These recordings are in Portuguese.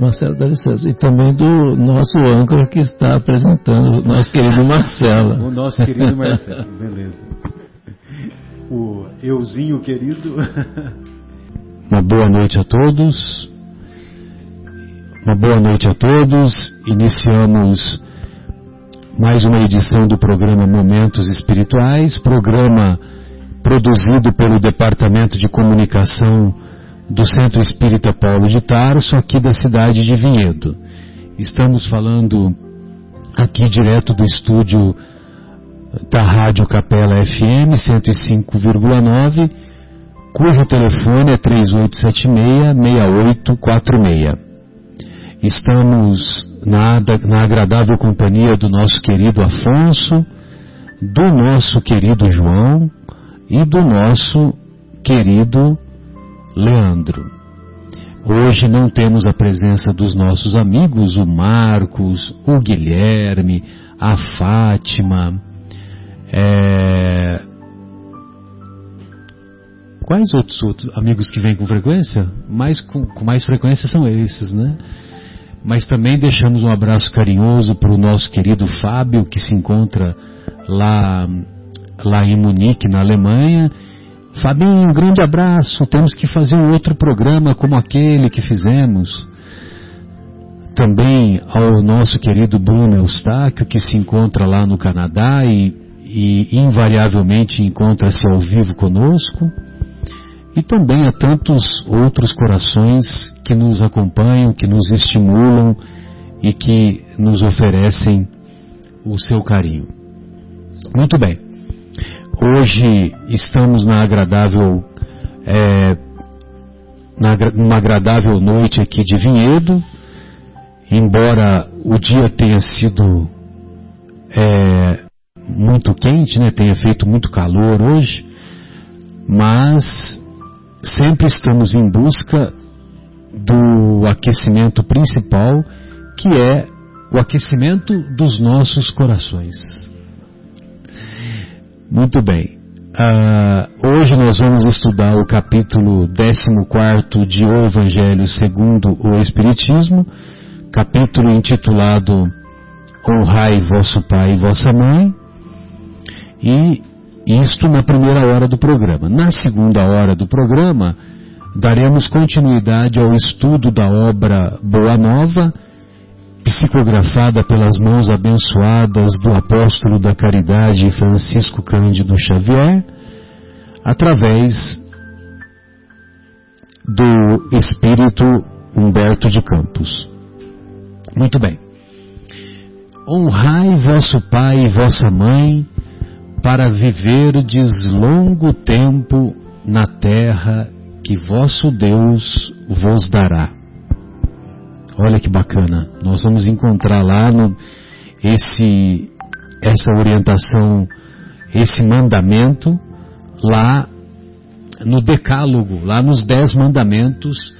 Marcelo dá licença. E também do nosso âncora que está apresentando, nosso querido Marcelo. O nosso querido Marcelo, beleza. O euzinho querido. Uma boa noite a todos. Uma boa noite a todos. Iniciamos mais uma edição do programa Momentos Espirituais, programa produzido pelo Departamento de Comunicação do Centro Espírita Paulo de Tarso, aqui da cidade de Vinhedo. Estamos falando aqui direto do estúdio da Rádio Capela FM 105,9, cujo telefone é 3876-6846. Estamos na, na agradável companhia do nosso querido Afonso, do nosso querido João e do nosso querido Leandro. Hoje não temos a presença dos nossos amigos, o Marcos, o Guilherme, a Fátima. É... Quais outros, outros amigos que vêm com frequência? Mais, com, com mais frequência são esses, né? Mas também deixamos um abraço carinhoso para o nosso querido Fábio, que se encontra lá, lá em Munique, na Alemanha, Fabinho, um grande abraço. Temos que fazer um outro programa como aquele que fizemos. Também ao nosso querido Bruno Eustáquio, que se encontra lá no Canadá e, e invariavelmente encontra-se ao vivo conosco. E também a tantos outros corações que nos acompanham, que nos estimulam e que nos oferecem o seu carinho. Muito bem. Hoje estamos na agradável, é, na, numa agradável noite aqui de Vinhedo, embora o dia tenha sido é, muito quente, né, tenha feito muito calor hoje, mas sempre estamos em busca do aquecimento principal, que é o aquecimento dos nossos corações. Muito bem. Uh, hoje nós vamos estudar o capítulo 14 de O Evangelho segundo o Espiritismo, capítulo intitulado Honrai vosso pai e vossa mãe, e isto na primeira hora do programa. Na segunda hora do programa, daremos continuidade ao estudo da obra Boa Nova psicografada pelas mãos abençoadas do apóstolo da caridade Francisco Cândido Xavier, através do espírito Humberto de Campos. Muito bem. Honrai vosso pai e vossa mãe para viverdes longo tempo na terra que vosso Deus vos dará. Olha que bacana. Nós vamos encontrar lá no, esse, essa orientação, esse mandamento lá no Decálogo, lá nos Dez Mandamentos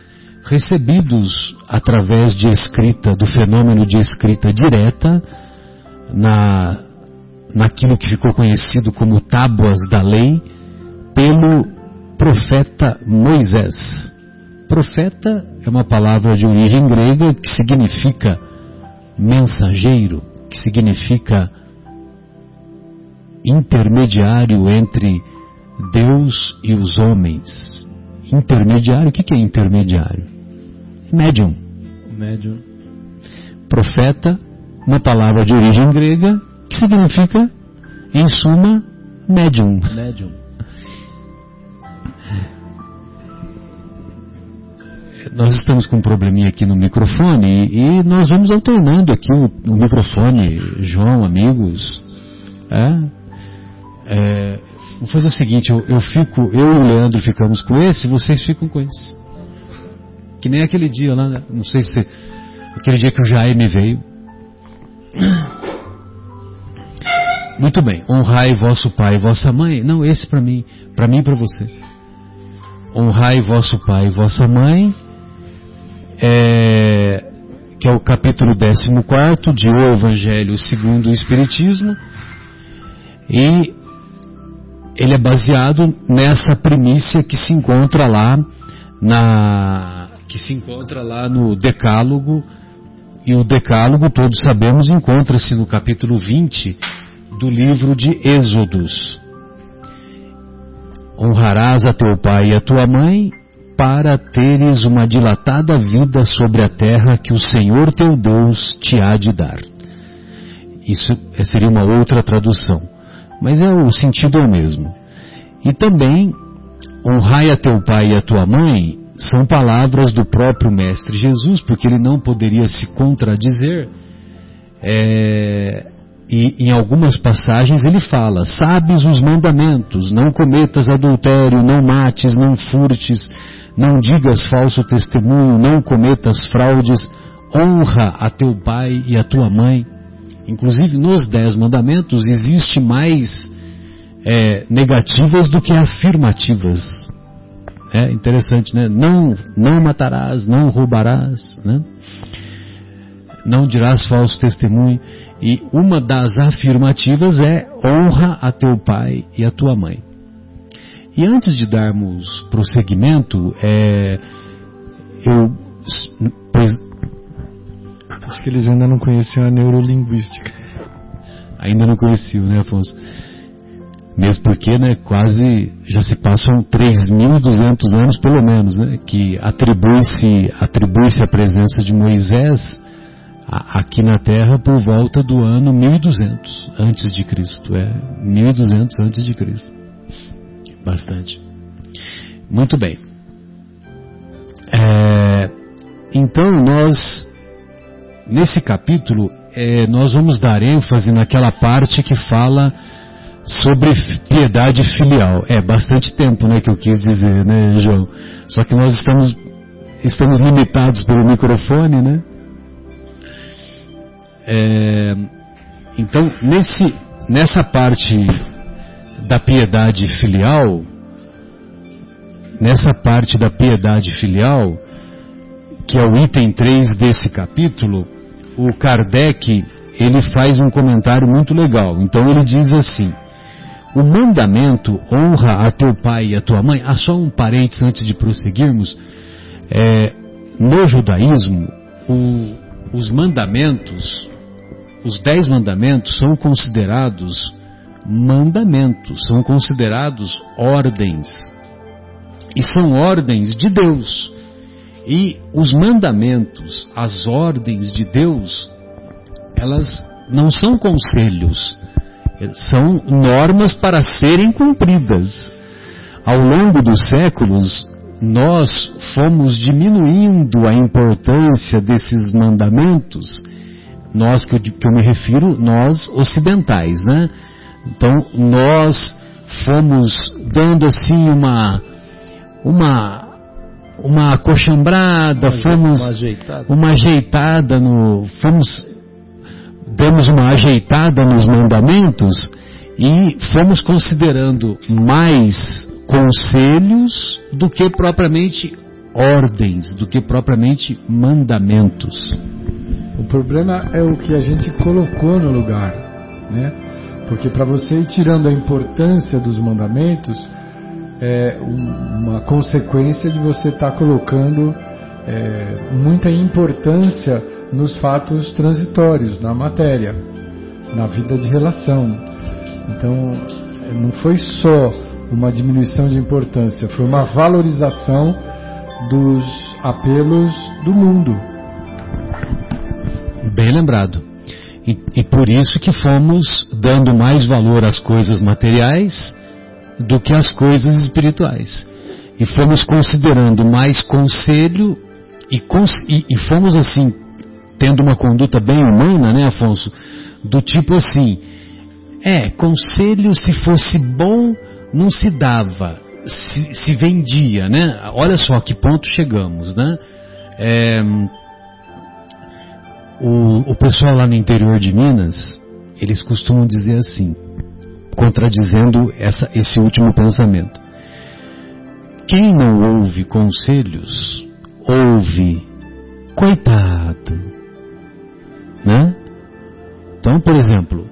recebidos através de escrita, do fenômeno de escrita direta, na, naquilo que ficou conhecido como Tábuas da Lei, pelo profeta Moisés. Profeta é uma palavra de origem grega que significa mensageiro, que significa intermediário entre Deus e os homens. Intermediário, o que é intermediário? Médium. Médium. Profeta, uma palavra de origem grega que significa, em suma, médium. Médium. Nós estamos com um probleminha aqui no microfone e, nós vamos alternando aqui o, o microfone, João, amigos. É? É, vou fazer o seguinte, eu, eu, fico, eu e o Leandro ficamos com esse, vocês ficam com esse. Que nem aquele dia lá, né? não sei se aquele dia que o Jaime veio. Muito bem, honrai vosso pai e vossa mãe. Não, esse para mim, para mim e para você. Honrai vosso pai e vossa mãe, é, que é o capítulo 14 de O Evangelho segundo o Espiritismo, e ele é baseado nessa primícia que se encontra lá na que se encontra lá no Decálogo e o Decálogo todos sabemos encontra-se no capítulo 20 do livro de Êxodos. Honrarás a teu pai e a tua mãe para teres uma dilatada vida sobre a terra que o Senhor teu Deus te há de dar. Isso seria uma outra tradução mas é o sentido é o mesmo. E também honrai a teu pai e a tua mãe são palavras do próprio mestre Jesus, porque ele não poderia se contradizer. É, e em algumas passagens ele fala: sabes os mandamentos, não cometas adultério, não mates, não furtes, não digas falso testemunho, não cometas fraudes, honra a teu pai e a tua mãe. Inclusive nos Dez Mandamentos existe mais é, negativas do que afirmativas. É interessante, né? Não, não matarás, não roubarás, né? Não dirás falso testemunho. E uma das afirmativas é honra a teu pai e a tua mãe. E antes de darmos prosseguimento, é, eu pois, Acho que eles ainda não conheciam a neurolinguística. Ainda não conheciam, né, Afonso? Mesmo porque, né, quase já se passam 3.200 anos, pelo menos, né, que atribui-se atribui-se a presença de Moisés aqui na Terra por volta do ano 1200 antes de Cristo, é 1200 antes de Cristo. Bastante. Muito bem. É, então nós Nesse capítulo, é, nós vamos dar ênfase naquela parte que fala sobre piedade filial. É bastante tempo, né, que eu quis dizer, né, João? Só que nós estamos estamos limitados pelo microfone, né? É, então, nesse, nessa parte da piedade filial, nessa parte da piedade filial, que é o item 3 desse capítulo, o Kardec ele faz um comentário muito legal. Então ele diz assim: o mandamento honra a teu pai e a tua mãe. Ah, só um parênteses antes de prosseguirmos. É, no judaísmo, o, os mandamentos, os dez mandamentos são considerados mandamentos, são considerados ordens. E são ordens de Deus. E os mandamentos, as ordens de Deus, elas não são conselhos, são normas para serem cumpridas. Ao longo dos séculos, nós fomos diminuindo a importância desses mandamentos, nós que eu, que eu me refiro, nós ocidentais, né? Então nós fomos dando assim uma uma uma acochambrada, uma, fomos uma ajeitada. uma ajeitada no fomos demos uma ajeitada nos mandamentos e fomos considerando mais conselhos do que propriamente ordens, do que propriamente mandamentos. O problema é o que a gente colocou no lugar, né? Porque para você ir tirando a importância dos mandamentos, é uma consequência de você estar tá colocando é, muita importância nos fatos transitórios, na matéria, na vida de relação. Então, não foi só uma diminuição de importância, foi uma valorização dos apelos do mundo. Bem lembrado. E, e, por isso que fomos dando mais valor às coisas materiais do que às coisas espirituais. E fomos considerando mais conselho e, e, e fomos assim, tendo uma conduta bem humana, né, Afonso? Do tipo assim, é, conselho se fosse bom não se dava, se, se vendia, né? Olha só a que ponto chegamos, né? É, o, o pessoal lá no interior de Minas, eles costumam dizer assim, contradizendo essa, esse último pensamento. Quem não ouve conselhos, ouve coitado. Né? Então, por exemplo,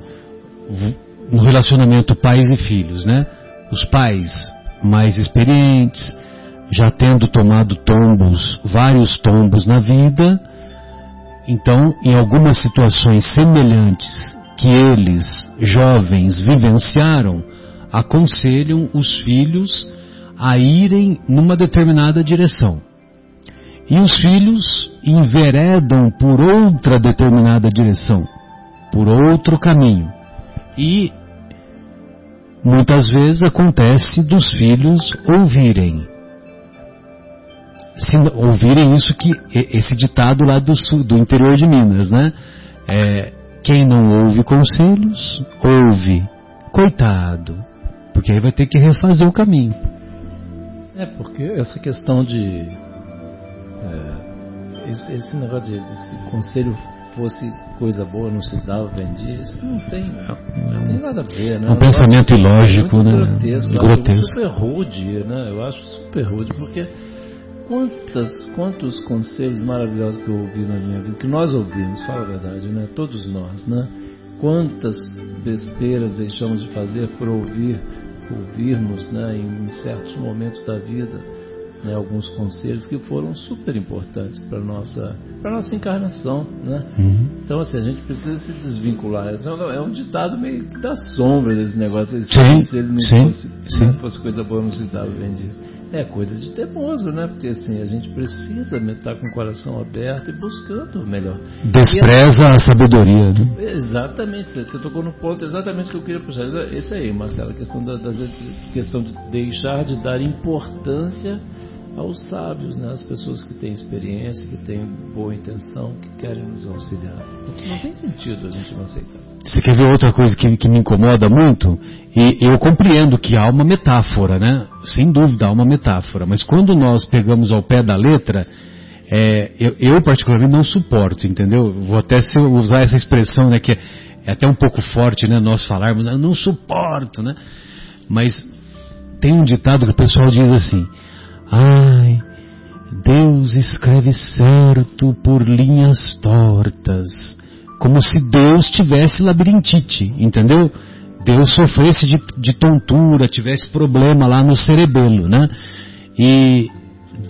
no relacionamento pais e filhos, né? os pais mais experientes, já tendo tomado tombos, vários tombos na vida, então, em algumas situações semelhantes que eles, jovens, vivenciaram, aconselham os filhos a irem numa determinada direção. E os filhos enveredam por outra determinada direção, por outro caminho. E muitas vezes acontece dos filhos ouvirem. Se, ouvirem isso que esse ditado lá do sul, do interior de Minas, né? É, quem não ouve conselhos, ouve. Coitado. Porque aí vai ter que refazer o caminho. É, porque essa questão de. É, esse, esse, negócio de, de conselho fosse coisa boa, não se dava, vendia, isso não tem, não tem nada a ver, né? Um pensamento ilógico, né? Grotesco, grotesco. super rude, né? Eu acho super rude, porque quantas, quantos conselhos maravilhosos que eu ouvi na minha vida, que nós ouvimos, fala a verdade, né? Todos nós, né? Quantas besteiras deixamos de fazer por ouvir, ouvirmos, né? Em certos momentos da vida né, alguns conselhos que foram super importantes para nossa para nossa encarnação, né? Uhum. Então assim a gente precisa se desvincular. É um ditado meio da sombra desse negócio. Sim, se ele não sim, fosse, sim. Não fosse coisa boa não se dava vendido. É coisa de teimoso, né? Porque assim, a gente precisa estar com o coração aberto e buscando o melhor. Despreza a, a sabedoria, né? Exatamente, você, tocou no ponto exatamente que eu queria puxar. Esse aí, Marcelo, a questão, da, das, questão de deixar de dar importância aos sábios, né, às pessoas que têm experiência, que têm boa intenção, que querem nos auxiliar. Porque não tem sentido a gente não aceitar. Você quer ver outra coisa que, que me incomoda muito? E eu compreendo que há uma metáfora, né? Sem dúvida há uma metáfora. Mas quando nós pegamos ao pé da letra, é, eu, eu, particularmente não suporto, entendeu? Vou até usar essa expressão, né? Que é, é até um pouco forte, né? Nós falarmos, eu não suporto, né? Mas tem um ditado que o pessoal diz assim: Ai, Deus escreve certo por linhas tortas, como se Deus tivesse labirintite, entendeu? Deus sofresse de, de tontura, tivesse problema lá no cerebelo, né? E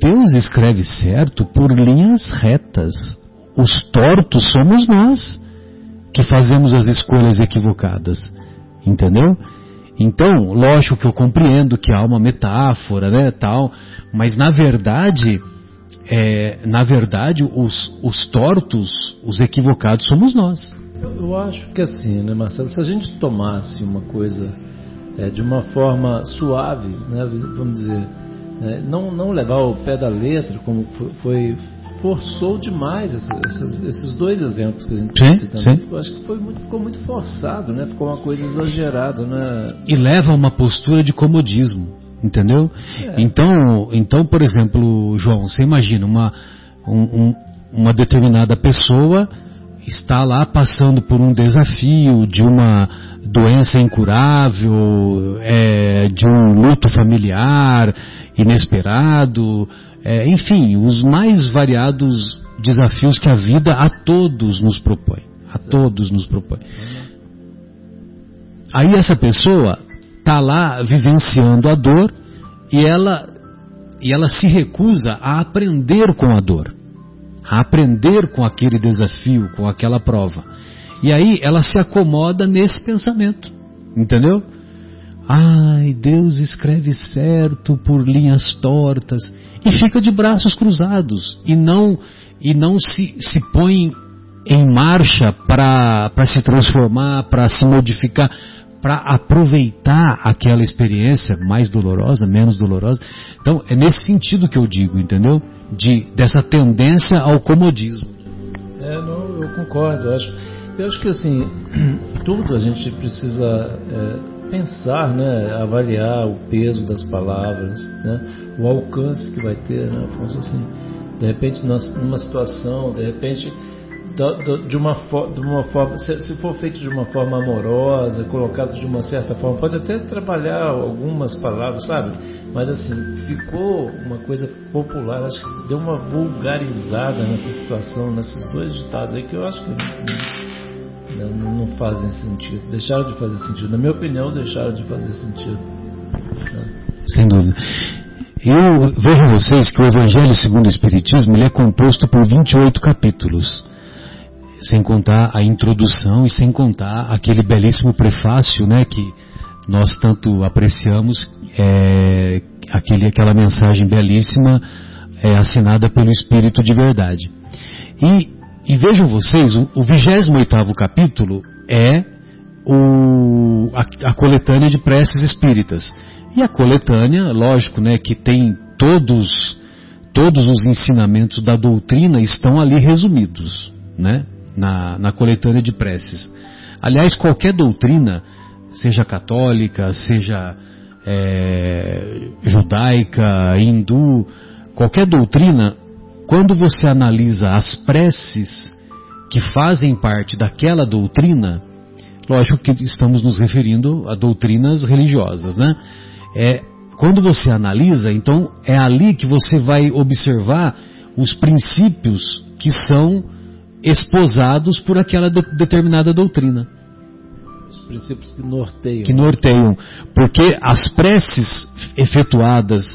Deus escreve certo por linhas retas. Os tortos somos nós que fazemos as escolhas equivocadas, entendeu? Então, lógico que eu compreendo que há uma metáfora, né, tal, mas na verdade, é, na verdade, os, os tortos, os equivocados somos nós. Eu, acho que assim, né, Marcelo, se a gente tomasse uma coisa é, de uma forma suave, né, vamos dizer, Né? Não, não levar o pé da letra, como foi, forçou demais esses, esses dois exemplos que a gente sim, citando. sim. Eu acho que foi muito, ficou muito forçado, né? ficou uma coisa exagerada. Né? E leva a uma postura de comodismo, entendeu? É. Então, então, por exemplo, João, você imagina uma, um, um, uma determinada pessoa está lá passando por um desafio de uma doença incurável, é, de um luto familiar inesperado, é, enfim, os mais variados desafios que a vida a todos nos propõe. A todos nos propõe. Aí essa pessoa está lá vivenciando a dor e ela, e ela se recusa a aprender com a dor a aprender com aquele desafio, com aquela prova. E aí ela se acomoda nesse pensamento, entendeu? Ai, Deus escreve certo por linhas tortas e fica de braços cruzados e não e não se, se põe em marcha para se transformar, para se modificar para aproveitar aquela experiência mais dolorosa, menos dolorosa. Então, é nesse sentido que eu digo, entendeu? De, dessa tendência ao comodismo. É, não, eu concordo. Eu acho, eu acho que assim, tudo a gente precisa é, pensar, né? avaliar o peso das palavras, né? o alcance que vai ter, né, Afonso? Assim, de repente, numa situação, de repente de uma, de uma forma, se, for feito de uma forma amorosa, colocado de uma certa forma, pode até trabalhar algumas palavras, sabe? Mas assim, ficou uma coisa popular, acho que deu uma vulgarizada nessa situação, nesses dois ditados aí que eu acho que não, não, fazem sentido. Deixaram de fazer sentido. Na minha opinião, deixaram de fazer sentido. Né? Sem dúvida. Eu vejo vocês que o Evangelho segundo o Espiritismo ele é composto por 28 capítulos sem contar a introdução e sem contar aquele belíssimo prefácio, né, que nós tanto apreciamos, é, aquele, aquela mensagem belíssima é, assinada pelo Espírito de Verdade. E, e vejam vocês, o, o 28 capítulo é o, a, a coletânea de preces espíritas. E a coletânea, lógico, né, que tem todos todos os ensinamentos da doutrina estão ali resumidos, né? na, na coletânea de preces. Aliás, qualquer doutrina, seja católica, seja é, judaica, hindu, qualquer doutrina, quando você analisa as preces que fazem parte daquela doutrina, lógico que estamos nos referindo a doutrinas religiosas, né? É, quando você analisa, então é ali que você vai observar os princípios que são esposados por aquela de, determinada doutrina. Os princípios que norteiam. Que norteiam. Porque as preces efetuadas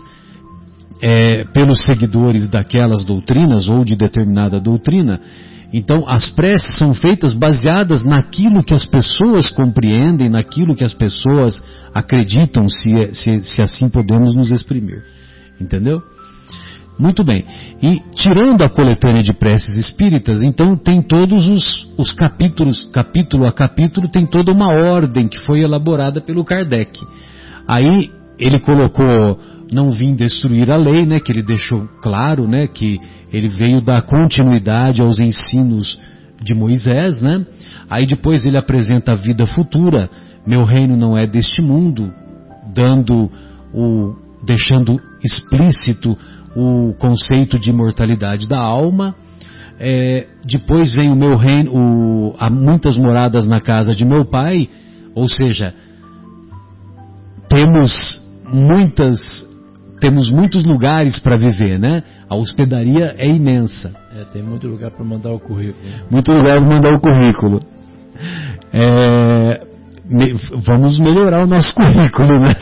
é, pelos seguidores daquelas doutrinas ou de determinada doutrina, então as preces são feitas baseadas naquilo que as pessoas compreendem, naquilo que as pessoas acreditam, se, se, se assim podemos nos exprimir. Entendeu? Muito bem. E tirando a coletânea de preces espíritas, então tem todos os, os capítulos, capítulo a capítulo, tem toda uma ordem que foi elaborada pelo Kardec. Aí ele colocou não vim destruir a lei, né, que ele deixou claro, né, que ele veio dar continuidade aos ensinos de Moisés, né? Aí depois ele apresenta a vida futura, meu reino não é deste mundo, dando o deixando explícito o conceito de imortalidade da alma. É, depois vem o meu reino, o, há muitas moradas na casa de meu pai, ou seja, temos muitas, temos muitos lugares para viver, né? A hospedaria é imensa. É, tem muito lugar para mandar o currículo. Muito lugar para mandar o currículo. É, me, vamos melhorar o nosso currículo, né?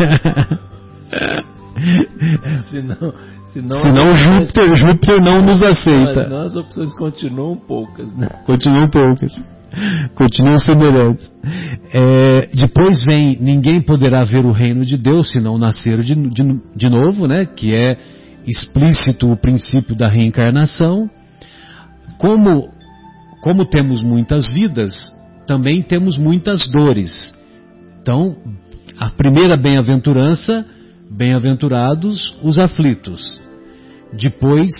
Senão, Senão, Senão Júpiter, Júpiter não nos aceita. Mas as opções continuam poucas, né? Continuam poucas. Continuam semelhantes. É, depois vem, ninguém poderá ver o reino de Deus se não nascer de, de, de novo, né? Que é explícito o princípio da reencarnação. Como, como temos muitas vidas, também temos muitas dores. Então, a primeira bem-aventurança bem-aventurados os aflitos. Depois,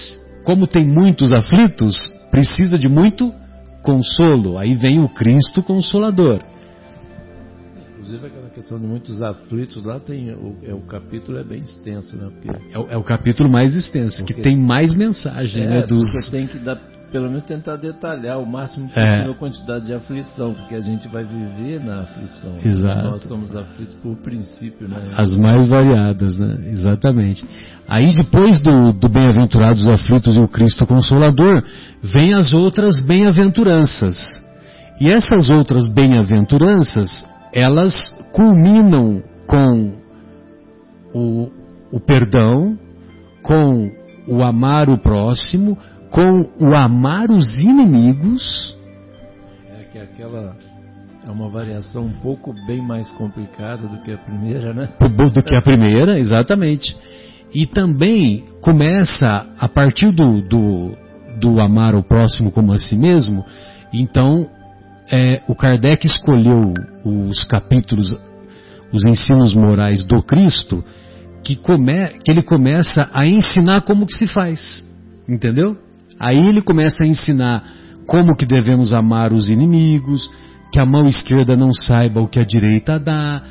como tem muitos aflitos, precisa de muito consolo. Aí vem o Cristo Consolador. Inclusive aquela questão de muitos aflitos lá tem o, é, o capítulo é bem extenso, né? Porque, é, o, é o capítulo mais extenso, que tem mais mensagem, é, né? Dos... Você tem que dar pelo menos tentar detalhar o máximo é. possível é. a quantidade de aflição, porque a gente vai viver na aflição. Exato. Nós somos aflitos por princípio, né? As mais variadas, né? Exatamente. Aí depois do, do bem-aventurados aflitos e o Cristo Consolador, vem as outras bem-aventuranças. E essas outras bem-aventuranças, elas culminam com o, o perdão, com o amar o próximo, com o amar os inimigos. É que aquela é uma variação um pouco bem mais complicada do que a primeira, né? Do que a primeira, exatamente. E também começa a partir do, do, do amar o próximo como a si mesmo. Então, é, o Kardec escolheu os capítulos, os ensinos morais do Cristo, que, come, que ele começa a ensinar como que se faz. Entendeu? Aí ele começa a ensinar como que devemos amar os inimigos, que a mão esquerda não saiba o que a direita dá,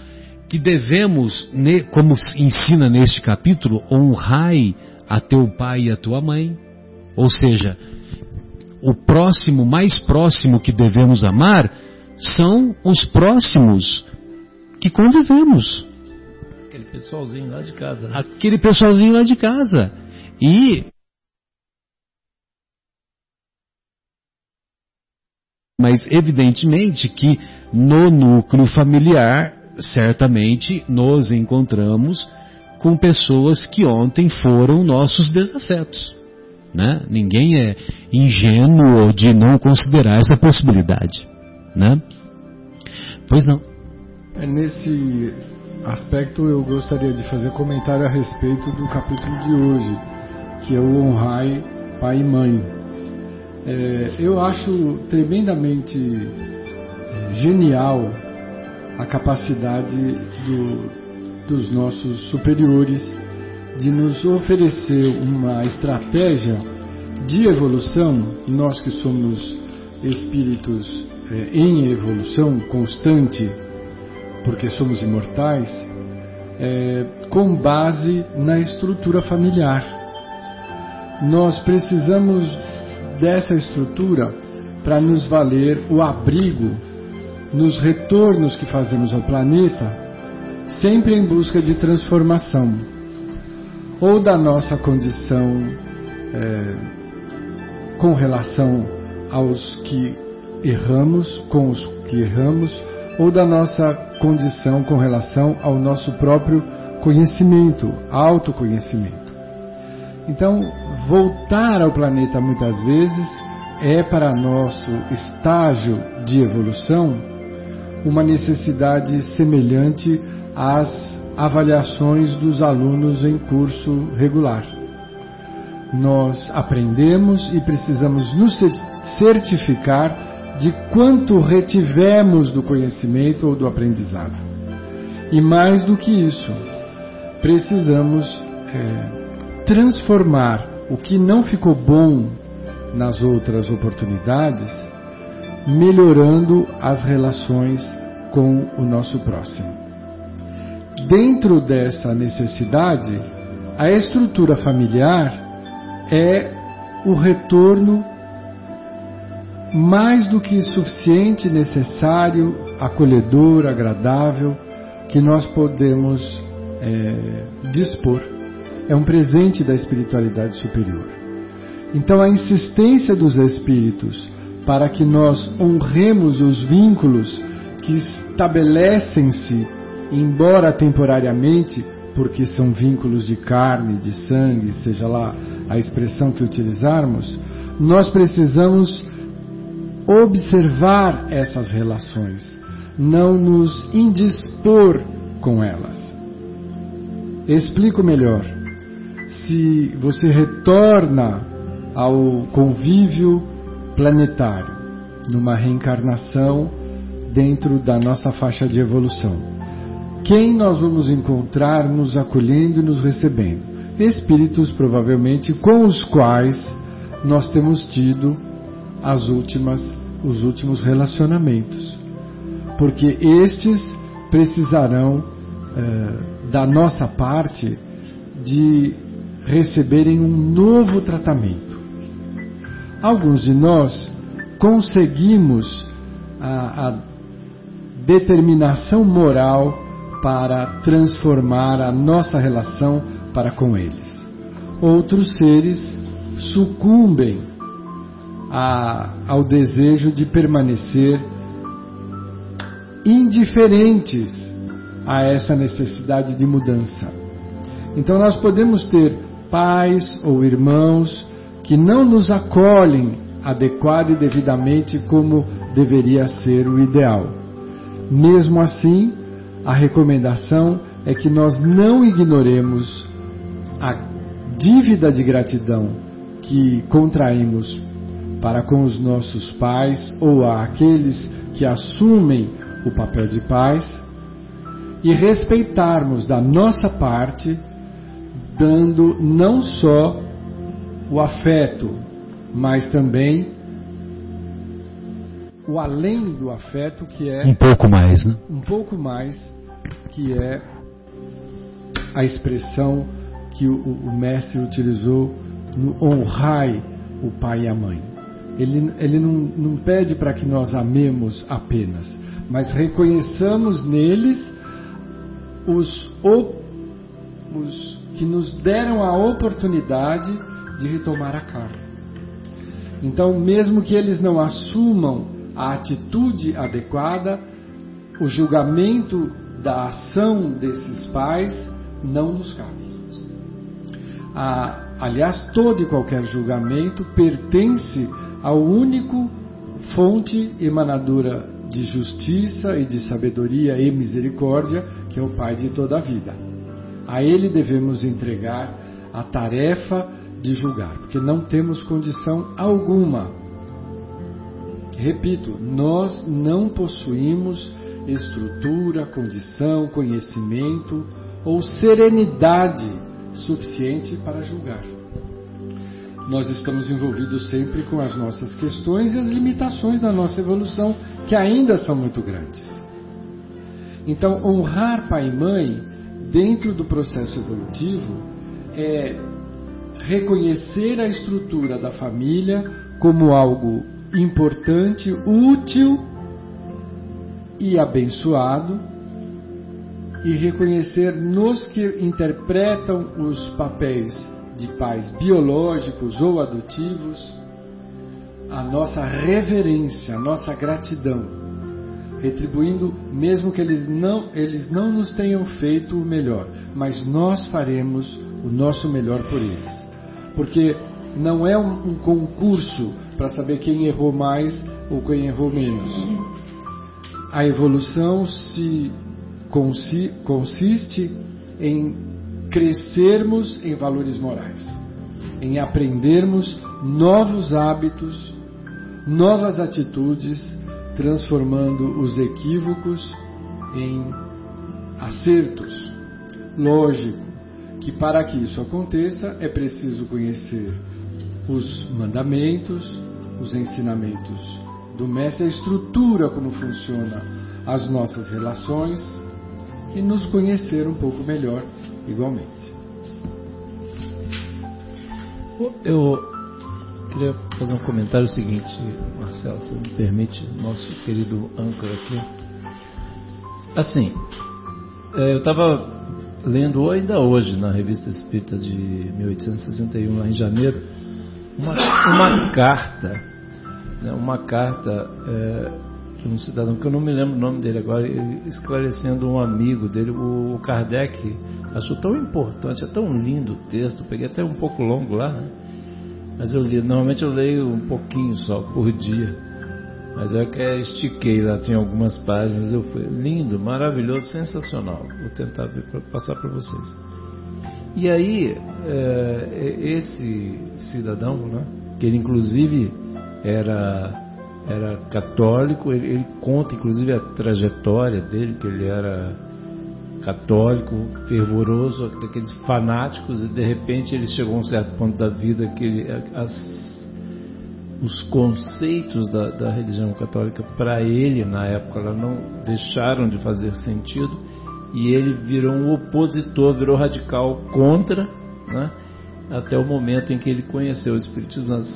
que devemos, como ensina neste capítulo, honrai a teu pai e a tua mãe. Ou seja, o próximo, mais próximo que devemos amar, são os próximos que convivemos. Aquele pessoalzinho lá de casa. Né? Aquele pessoalzinho lá de casa. E Mas evidentemente que no núcleo familiar, certamente nos encontramos com pessoas que ontem foram nossos desafetos. Né? Ninguém é ingênuo de não considerar essa possibilidade. Né? Pois não. É nesse aspecto eu gostaria de fazer comentário a respeito do capítulo de hoje, que é o honrai pai e mãe. É, eu acho tremendamente genial a capacidade do, dos nossos superiores de nos oferecer uma estratégia de evolução, nós que somos espíritos é, em evolução constante, porque somos imortais, é, com base na estrutura familiar. Nós precisamos dessa estrutura para nos valer o abrigo nos retornos que fazemos ao planeta, sempre em busca de transformação, ou da nossa condição é, com relação aos que erramos, com os que erramos, ou da nossa condição com relação ao nosso próprio conhecimento, autoconhecimento. Então, voltar ao planeta muitas vezes é para nosso estágio de evolução uma necessidade semelhante às avaliações dos alunos em curso regular. Nós aprendemos e precisamos nos certificar de quanto retivemos do conhecimento ou do aprendizado. E mais do que isso, precisamos é, transformar o que não ficou bom nas outras oportunidades, melhorando as relações com o nosso próximo. Dentro dessa necessidade, a estrutura familiar é o retorno mais do que suficiente, necessário, acolhedor, agradável, que nós podemos é, dispor é um presente da espiritualidade superior. Então, a insistência dos espíritos para que nós honremos os vínculos que estabelecem-se, embora temporariamente, porque são vínculos de carne, de sangue, seja lá a expressão que utilizarmos, nós precisamos observar essas relações, não nos indispor com elas. Explico melhor se você retorna ao convívio planetário, numa reencarnação dentro da nossa faixa de evolução. quem nós vamos encontrar nos acolhendo e nos recebendo? Espíritos, provavelmente, com os quais nós temos tido as últimas, os últimos relacionamentos. Porque estes precisarão, eh, da nossa parte, de receberem um novo tratamento. Alguns de nós conseguimos a, a determinação moral para transformar a nossa relação para com eles. Outros seres sucumbem a, ao desejo de permanecer indiferentes a essa necessidade de mudança. Então nós podemos ter pais ou irmãos que não nos acolhem adequada e devidamente como deveria ser o ideal. Mesmo assim, a recomendação é que nós não ignoremos a dívida de gratidão que contraímos para com os nossos pais ou aqueles que assumem o papel de pais e respeitarmos da nossa parte, dando não só o afeto, mas também o além do afeto, que é. Um pouco mais, né? Um pouco mais, que é a expressão que o, o mestre utilizou no honrai o pai e a mãe. Ele, ele não, não pede para que nós amemos apenas, mas reconheçamos neles os, os que nos deram a oportunidade de retomar a carne. Então, mesmo que eles não assumam a atitude adequada, o julgamento da ação desses pais não nos cabe. Aliás, todo e qualquer julgamento pertence ao único fonte emanadora de justiça e de sabedoria e misericórdia, que é o Pai de toda a vida. A Ele devemos entregar a tarefa de julgar, porque não temos condição alguma. Repito, nós não possuímos estrutura, condição, conhecimento ou serenidade suficiente para julgar. Nós estamos envolvidos sempre com as nossas questões e as limitações da nossa evolução, que ainda são muito grandes. Então, honrar pai e mãe dentro do processo evolutivo é reconhecer a estrutura da família como algo importante, útil e abençoado, e reconhecer nos que interpretam os papéis de pais biológicos ou adotivos a nossa reverência, a nossa gratidão, retribuindo mesmo que eles não eles não nos tenham feito o melhor, mas nós faremos o nosso melhor por eles. Porque não é um, um concurso para saber quem errou mais ou quem errou menos. A evolução se consi, consiste em crescermos em valores morais, em aprendermos novos hábitos, novas atitudes, transformando os equívocos em acertos. Lógico, que para que isso aconteça é preciso conhecer os mandamentos, os ensinamentos do Mestre, a estrutura como funciona as nossas relações e nos conhecer um pouco melhor igualmente. Eu queria fazer um comentário seguinte, Marcelo, se me permite, nosso querido âncora aqui. Assim, é, eu estava lendo ainda hoje na Revista Espírita de 1861, lá em janeiro, uma, uma carta, né, uma carta é, de um cidadão que eu não me lembro o nome dele agora, esclarecendo um amigo dele, o Kardec achou tão importante, é tão lindo o texto, peguei até um pouco longo lá, né? Mas eu li, normalmente eu leio um pouquinho só por dia. Mas é que estiquei lá, tinha algumas páginas, eu fui lindo, maravilhoso, sensacional. Vou tentar ver, passar para vocês. E aí, é, esse cidadão, né, que ele inclusive era, era católico, ele, ele, conta inclusive a trajetória dele, que ele era católico, fervoroso, daqueles fanáticos, e de repente ele chegou a um certo ponto da vida que ele, as, os conceitos da, da religião católica para ele na época não deixaram de fazer sentido e ele virou um opositor, virou radical contra, né? até o momento em que ele conheceu o Espiritismo, nas,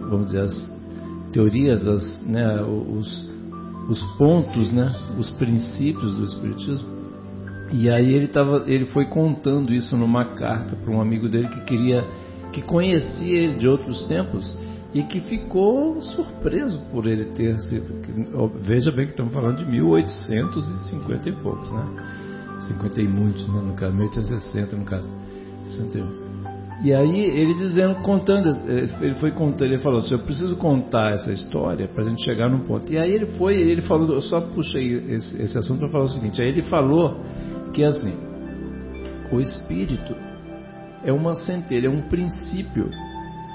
vamos dizer, as teorias, as, né, os, os pontos, né, os princípios do Espiritismo. E aí ele, tava, ele foi contando isso numa carta para um amigo dele que queria, que conhecia ele de outros tempos e que ficou surpreso por ele ter sido. Veja bem que estamos falando de 1850 e poucos, né? 50 e muitos, né? No caso, 1860 no caso. 61. E aí ele dizendo, contando, ele foi contando, ele falou assim, eu preciso contar essa história para a gente chegar num ponto. E aí ele foi, ele falou, eu só puxei esse, esse assunto para falar o seguinte, aí ele falou que assim, o espírito é uma centelha, é um princípio,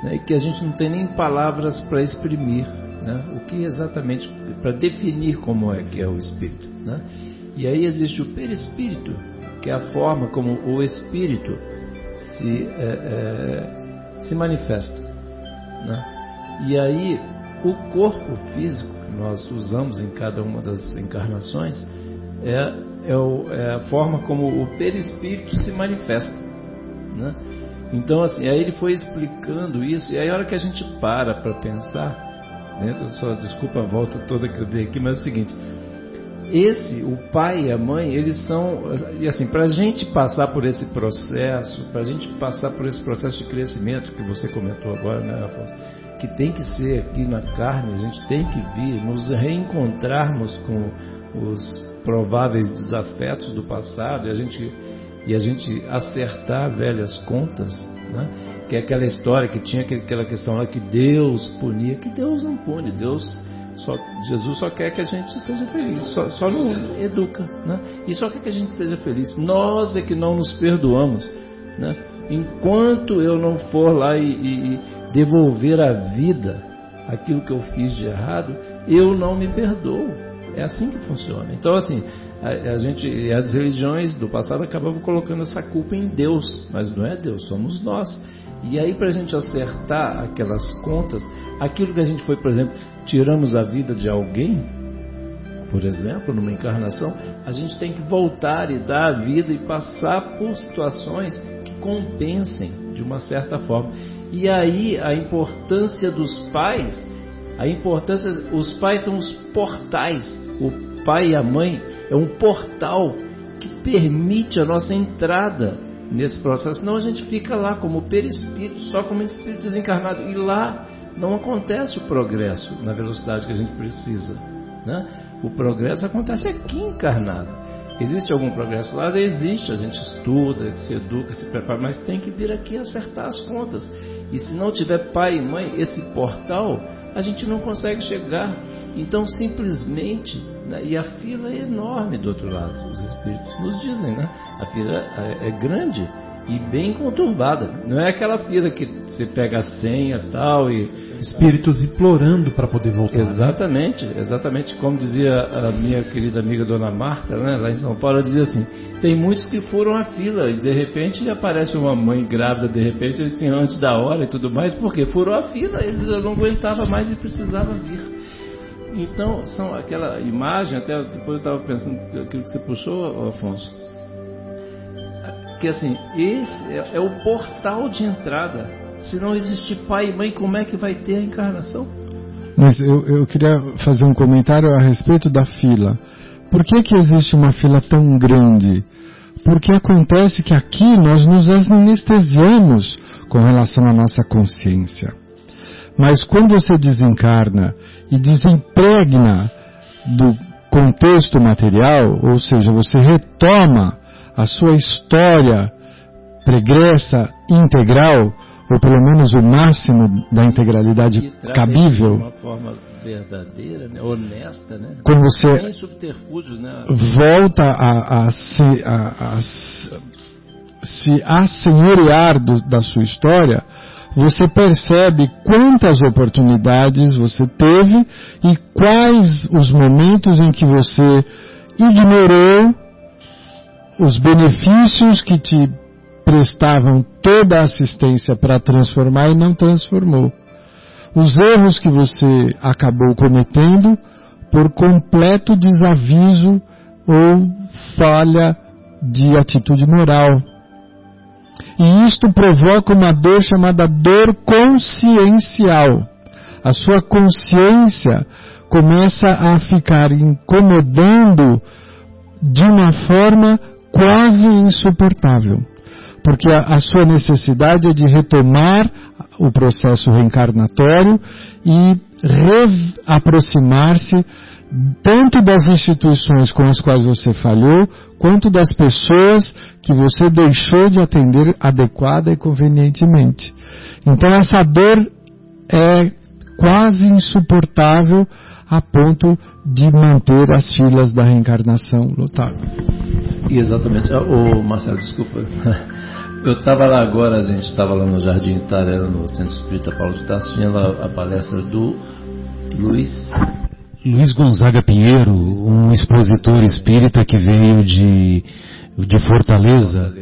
né, que a gente não tem nem palavras para exprimir, né, o que exatamente, para definir como é que é o espírito. Né. E aí existe o perispírito, que é a forma como o espírito se, é, é, se manifesta. Né? E aí, o corpo físico que nós usamos em cada uma das encarnações é, é, é a forma como o perispírito se manifesta. Né? Então, assim, aí ele foi explicando isso, e aí a hora que a gente para para pensar, né, só desculpa a volta toda que eu dei aqui, mas é o seguinte, esse, o pai e a mãe, eles são, e assim, para a gente passar por esse processo, para a gente passar por esse processo de crescimento que você comentou agora, né, Afonso? Que tem que ser aqui na carne, a gente tem que vir, nos reencontrarmos com os prováveis desafetos do passado e a gente, e a gente acertar velhas contas, né? Que é aquela história que tinha aquela questão lá que Deus punia, que Deus não pune, Deus só, Jesus só quer que a gente seja feliz, só, só nos educa, né? E só quer que a gente seja feliz. Nós é que não nos perdoamos, né? Enquanto eu não for lá e, e, e devolver à vida aquilo que eu fiz de errado, eu não me perdoo. É assim que funciona. Então, assim, a, a, gente, as religiões do passado acabavam colocando essa culpa em Deus, mas não é Deus, somos nós. E aí, para a gente acertar aquelas contas, aquilo que a gente foi, por exemplo, tiramos a vida de alguém, por exemplo, numa encarnação, a gente tem que voltar e dar a vida e passar por situações que compensem de uma certa forma. E aí a importância dos pais, a importância, os pais são os portais. O pai e a mãe é um portal que permite a nossa entrada nesse processo. Senão a gente fica lá como perispírito, só como espírito desencarnado. E lá não acontece o progresso na velocidade que a gente precisa. Né? O progresso acontece aqui encarnado. Existe algum progresso lá? Existe, a gente estuda, se educa, se prepara, mas tem que vir aqui acertar as contas. E se não tiver pai e mãe, esse portal, a gente não consegue chegar. Então, simplesmente, né, e a fila é enorme do outro lado, os espíritos nos dizem, né? A fila é, é grande e bem conturbada. Não é aquela fila que você pega a senha tal e espíritos implorando para poder voltar. Exatamente, exatamente como dizia a minha querida amiga Dona Marta, né, lá em São Paulo, ela dizia assim: tem muitos que foram à fila e de repente aparece uma mãe grávida de repente assim, antes da hora e tudo mais, porque furou a fila, eles não aguentava mais e precisava vir. Então, são aquela imagem, até depois eu estava pensando aquilo que você puxou, Afonso que assim, esse é, é o portal de entrada. Se não existir pai e mãe, como é que vai ter a encarnação? Mas eu, eu queria fazer um comentário a respeito da fila. Por que, que existe uma fila tão grande? Porque acontece que aqui nós nos anestesiamos com relação à nossa consciência. Mas quando você desencarna e desempregna do contexto material, ou seja, você retoma a sua história pregressa, integral, ou pelo menos o máximo da integralidade cabível. De uma forma verdadeira, né? honesta, né? Quando você né? volta a, a, se, a, a, se assenhorear do, da sua história, você percebe quantas oportunidades você teve e quais os momentos em que você ignorou os benefícios que te prestavam toda a assistência para transformar e não transformou. Os erros que você acabou cometendo por completo desaviso ou falha de atitude moral. E isto provoca uma dor chamada dor consciencial. A sua consciência começa a ficar incomodando de uma forma quase insuportável. Porque a, a sua necessidade é de retomar o processo reencarnatório e aproximar-se tanto das instituições com as quais você falhou, quanto das pessoas que você deixou de atender adequada e convenientemente. Então essa dor é quase insuportável a ponto de manter as filas da reencarnação lotadas. Exatamente. O Marcelo, desculpa. Eu estava lá agora, a gente estava lá no Jardim Itaré, no Centro Espírita Paulo de Tarso, tinha lá a palestra do Luiz Luiz Gonzaga Pinheiro, um expositor espírita que veio de, de Fortaleza.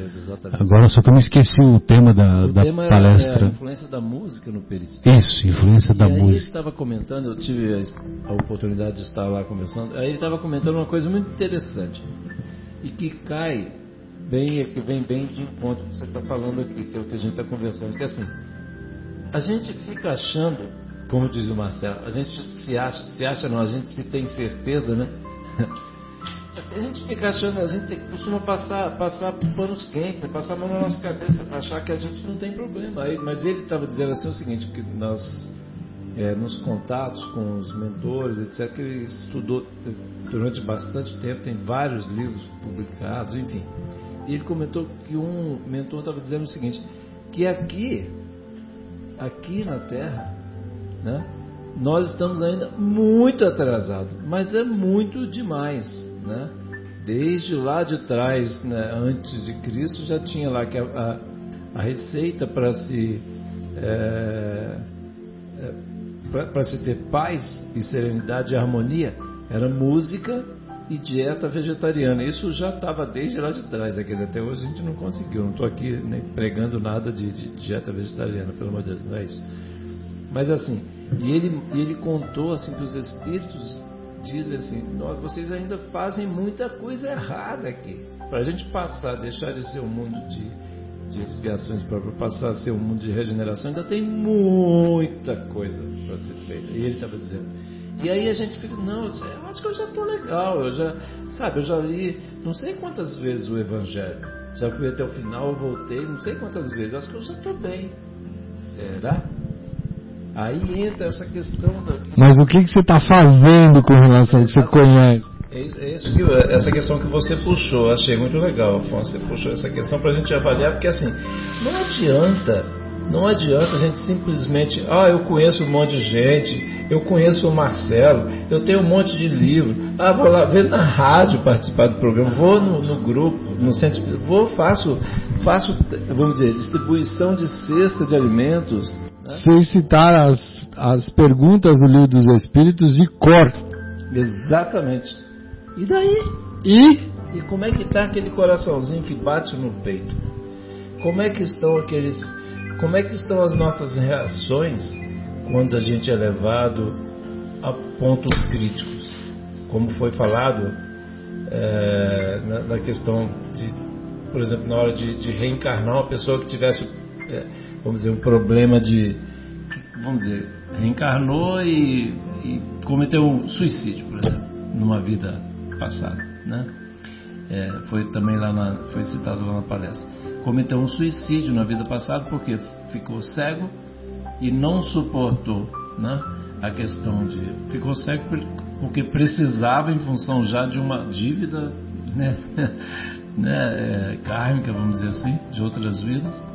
Agora só que eu me esqueci o tema da, o da tema palestra. É a influência da música no perispírito. Isso, influência e da música. Ele estava comentando, eu tive a oportunidade de estar lá conversando, aí ele estava comentando uma coisa muito interessante e que cai bem, que vem bem de encontro com o que você está falando aqui, que é o que a gente está conversando, que é assim, a gente fica achando como diz o Marcelo, a gente se acha, se acha não, a gente se tem certeza, né? A gente fica achando, a gente costuma passar, passar panos quentes, passar a mão na nossa cabeça para achar que a gente não tem problema. Aí, mas ele estava dizendo assim o seguinte, que nós, é, nos contatos com os mentores, etc., que ele estudou durante bastante tempo, tem vários livros publicados, enfim. E ele comentou que um mentor estava dizendo o seguinte, que aqui, aqui na Terra, né? Nós estamos ainda muito atrasados, mas é muito demais. Né? Desde lá de trás, né, antes de Cristo, já tinha lá que a, a, a receita para se é, é, para se ter paz e serenidade e harmonia era música e dieta vegetariana. Isso já estava desde lá de trás, dizer, até hoje a gente não conseguiu. Não estou aqui né, pregando nada de, de, dieta vegetariana, pelo amor de Deus, não é isso. Mas assim, e ele, ele contou assim que os espíritos dizem assim, vocês ainda fazem muita coisa errada aqui. Para a gente passar, deixar de ser um mundo de, de expiações para passar a ser um mundo de regeneração, ainda tem muita coisa para ser feita. E ele estava dizendo. E aí a gente fica, não, eu acho que eu já estou legal, eu já, sabe, eu já li não sei quantas vezes o Evangelho. Já fui até o final, voltei, não sei quantas vezes, acho que eu já estou bem. Será? Aí entra essa questão da. Mas o que, que você está fazendo com relação ao que você conhece? É isso que, essa questão que você puxou, achei muito legal, Afonso. Você puxou essa questão para a gente avaliar, porque assim, não adianta, não adianta a gente simplesmente, ah, eu conheço um monte de gente, eu conheço o Marcelo, eu tenho um monte de livro, ah, vou lá ver na rádio participar do programa, vou no, no grupo, no centro, vou, faço, faço, vamos dizer, distribuição de cesta de alimentos sem citar as, as perguntas do livro dos Espíritos de cor. Exatamente. E daí? E? E como é que está aquele coraçãozinho que bate no peito? Como é que estão aqueles. Como é que estão as nossas reações quando a gente é levado a pontos críticos? Como foi falado é, na, na, questão de, por exemplo, na hora de, de reencarnar uma pessoa que tivesse. É, vamos dizer, um problema de, vamos dizer, reencarnou e, e cometeu um suicídio, por exemplo, numa vida passada, né? É, foi também lá na, foi citado lá na palestra. Cometeu um suicídio na vida passada porque ficou cego e não suportou, né? A questão de ficou cego porque precisava em função já de uma dívida, né? né? É, kármica, vamos dizer assim, de outras vidas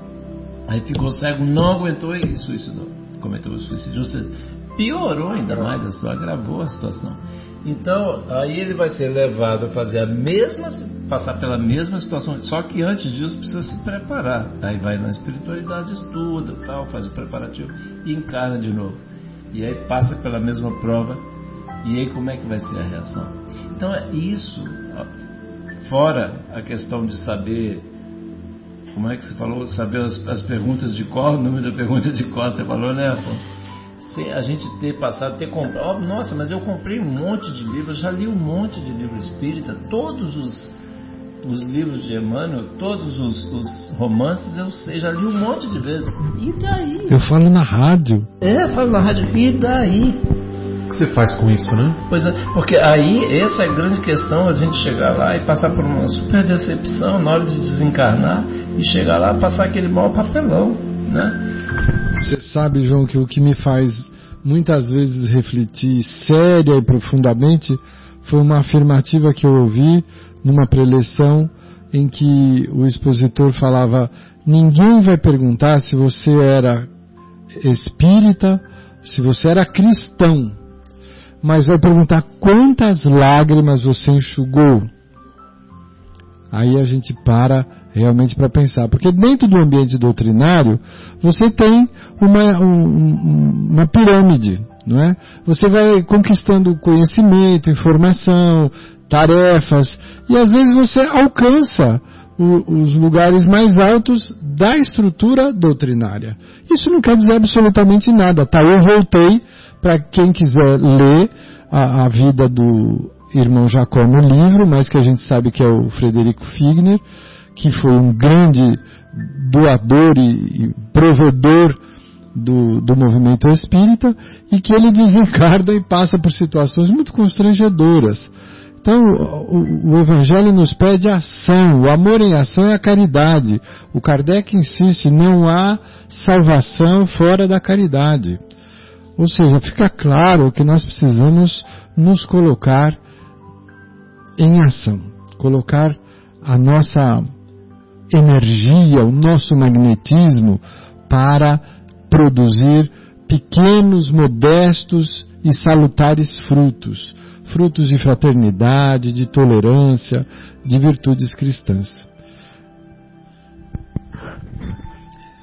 Aí ficou cego, não aguentou e suicidou. Cometeu o suicídio. Piorou ainda mais a situação, agravou a situação. Então, aí ele vai ser levado a fazer a mesma, passar pela mesma situação, só que antes disso precisa se preparar. Aí vai na espiritualidade, estuda, tal, faz o preparativo e encarna de novo. E aí passa pela mesma prova. E aí como é que vai ser a reação? Então, é isso fora a questão de saber, como é que você falou, saber as, as perguntas de cor, o número da pergunta de cor, você falou, né, Afonso? Se a gente ter passado, ter comprado, oh, nossa, mas eu comprei um monte de livros, já li um monte de livro espírita, todos os os livros de Emmanuel, todos os, os, romances, eu sei, já li um monte de vezes. E daí? Eu falo na rádio. É, eu falo na rádio. E daí? O que você faz com isso, né? Pois é, porque aí essa é a grande questão, a gente chegar lá e passar por uma super decepção na hora de desencarnar e chegar lá passar aquele mau papelão, né? Você sabe, João, que o que me faz muitas vezes refletir séria e profundamente foi uma afirmativa que eu ouvi numa preleção em que o expositor falava: ninguém vai perguntar se você era espírita, se você era cristão, mas vai perguntar quantas lágrimas você enxugou. Aí a gente para realmente para pensar, porque dentro do ambiente doutrinário você tem uma, um, uma pirâmide, não é? Você vai conquistando conhecimento, informação, tarefas, e às vezes você alcança o, os lugares mais altos da estrutura doutrinária. Isso não quer dizer absolutamente nada, tá? Eu voltei para quem quiser ler a, a, vida do irmão Jacó no livro, mas que a gente sabe que é o Frederico Figner, que foi um grande doador e, e provedor do, do movimento espírita e que ele desencarna e passa por situações muito constrangedoras. Então, o, o, Evangelho nos pede ação, o amor em ação é a caridade. O Kardec insiste, não há salvação fora da caridade. Ou seja, fica claro que nós precisamos nos colocar em ação, colocar a nossa energia, o nosso magnetismo para produzir pequenos, modestos e salutares frutos frutos de fraternidade, de tolerância, de virtudes cristãs.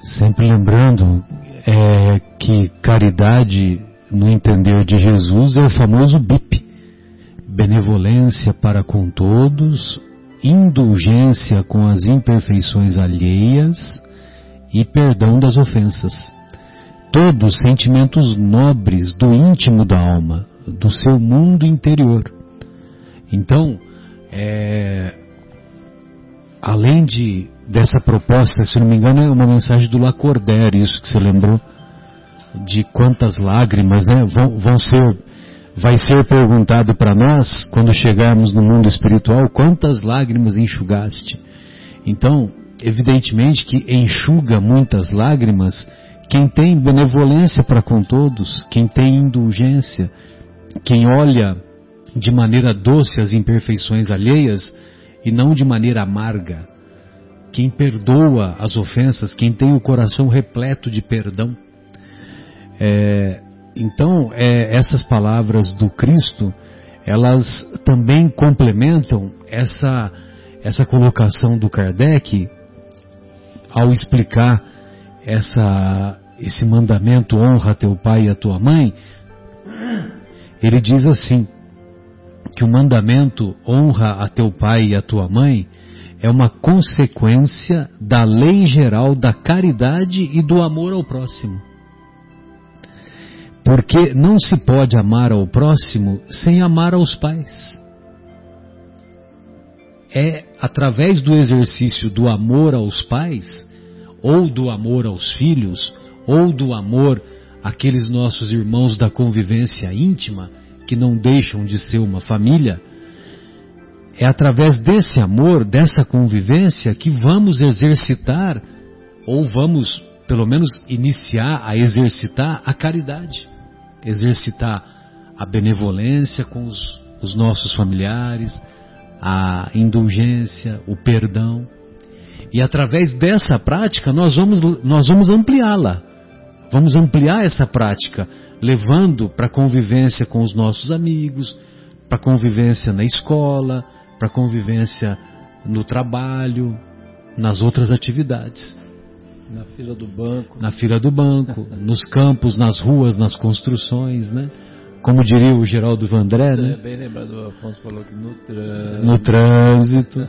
Sempre lembrando é, que caridade, no entender de Jesus, é o famoso BIP benevolência para com todos, indulgência com as imperfeições alheias e perdão das ofensas. Todos sentimentos nobres do íntimo da alma, do seu mundo interior. Então, é, além de dessa proposta, se não me engano, é uma mensagem do Lacordaire, isso que você lembrou, de quantas lágrimas né, vão, vão ser, vai ser perguntado para nós, quando chegarmos no mundo espiritual, quantas lágrimas enxugaste. Então, evidentemente que enxuga muitas lágrimas quem tem benevolência para com todos, quem tem indulgência, quem olha de maneira doce as imperfeições alheias e não de maneira amarga, quem perdoa as ofensas, quem tem o coração repleto de perdão. É, então, é, essas palavras do Cristo, elas também complementam essa, essa colocação do Kardec ao explicar essa, esse mandamento honra teu pai e a tua mãe, ele diz assim: que o mandamento honra a teu pai e a tua mãe é uma consequência da lei geral da caridade e do amor ao próximo. Porque não se pode amar ao próximo sem amar aos pais. É através do exercício do amor aos pais, ou do amor aos filhos, ou do amor aqueles nossos irmãos da convivência íntima, que não deixam de ser uma família, é através desse amor, dessa convivência, que vamos exercitar, ou vamos, pelo menos, iniciar a exercitar a caridade, exercitar a benevolência com os, os nossos familiares, a indulgência, o perdão. E através dessa prática nós vamos, nós vamos ampliá-la. Vamos ampliar essa prática, levando para convivência com os nossos amigos, para convivência na escola, para convivência no trabalho, nas outras atividades. Na fila do banco. Na fila do banco, nos campos, nas ruas, nas construções, né? como diria o Geraldo Vandré, né? É bem lembrado, o Afonso falou que no trânsito. No trânsito.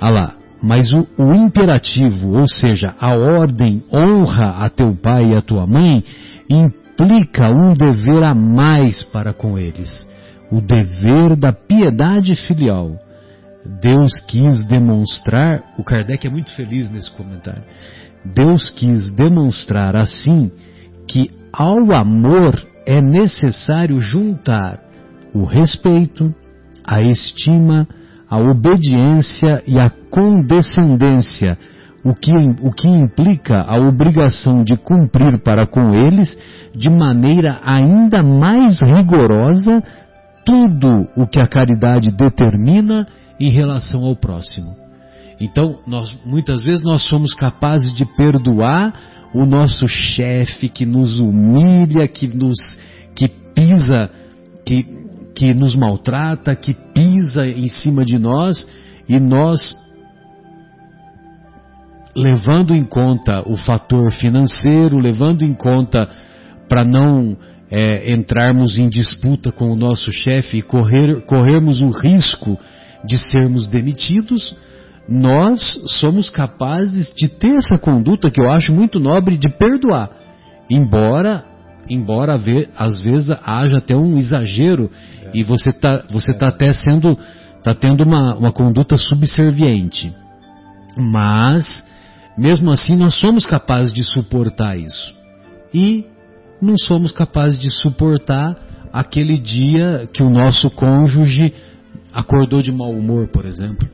Ah lá. Mas o, o imperativo, ou seja, a ordem honra a teu pai e a tua mãe, implica um dever a mais para com eles, o dever da piedade filial. Deus quis demonstrar, o Kardec é muito feliz nesse comentário. Deus quis demonstrar assim que ao amor é necessário juntar o respeito, a estima, a obediência e a condescendência, o que, o que implica a obrigação de cumprir para com eles, de maneira ainda mais rigorosa, tudo o que a caridade determina em relação ao próximo. Então, nós, muitas vezes nós somos capazes de perdoar o nosso chefe que nos humilha, que nos que pisa, que, que nos maltrata, que pisa em cima de nós, e nós levando em conta o fator financeiro, levando em conta para não é, entrarmos em disputa com o nosso chefe e correr, corrermos o risco de sermos demitidos, nós somos capazes de ter essa conduta que eu acho muito nobre de perdoar, embora embora às vezes haja até um exagero é. e você está você tá até sendo tá tendo uma, uma conduta subserviente, mas mesmo assim nós somos capazes de suportar isso. E não somos capazes de suportar aquele dia que o nosso cônjuge acordou de mau humor, por exemplo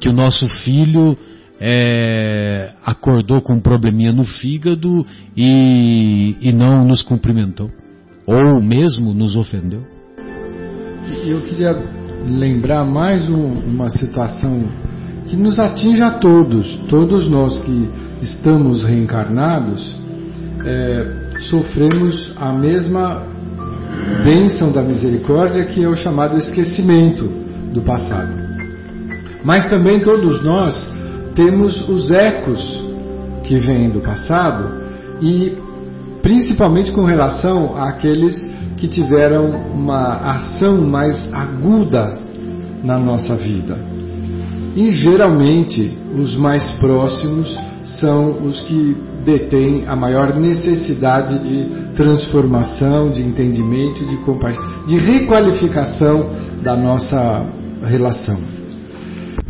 que o nosso filho é, acordou com um probleminha no fígado e, e não nos cumprimentou, ou mesmo nos ofendeu. Eu queria lembrar mais um, uma situação que nos atinge a todos, todos nós que estamos reencarnados, é, sofremos a mesma bênção da misericórdia que é o chamado esquecimento do passado. Mas também todos nós temos os ecos que vêm do passado e principalmente com relação àqueles que tiveram uma ação mais aguda na nossa vida. E geralmente os mais próximos são os que detêm a maior necessidade de transformação, de entendimento, de, de requalificação da nossa relação.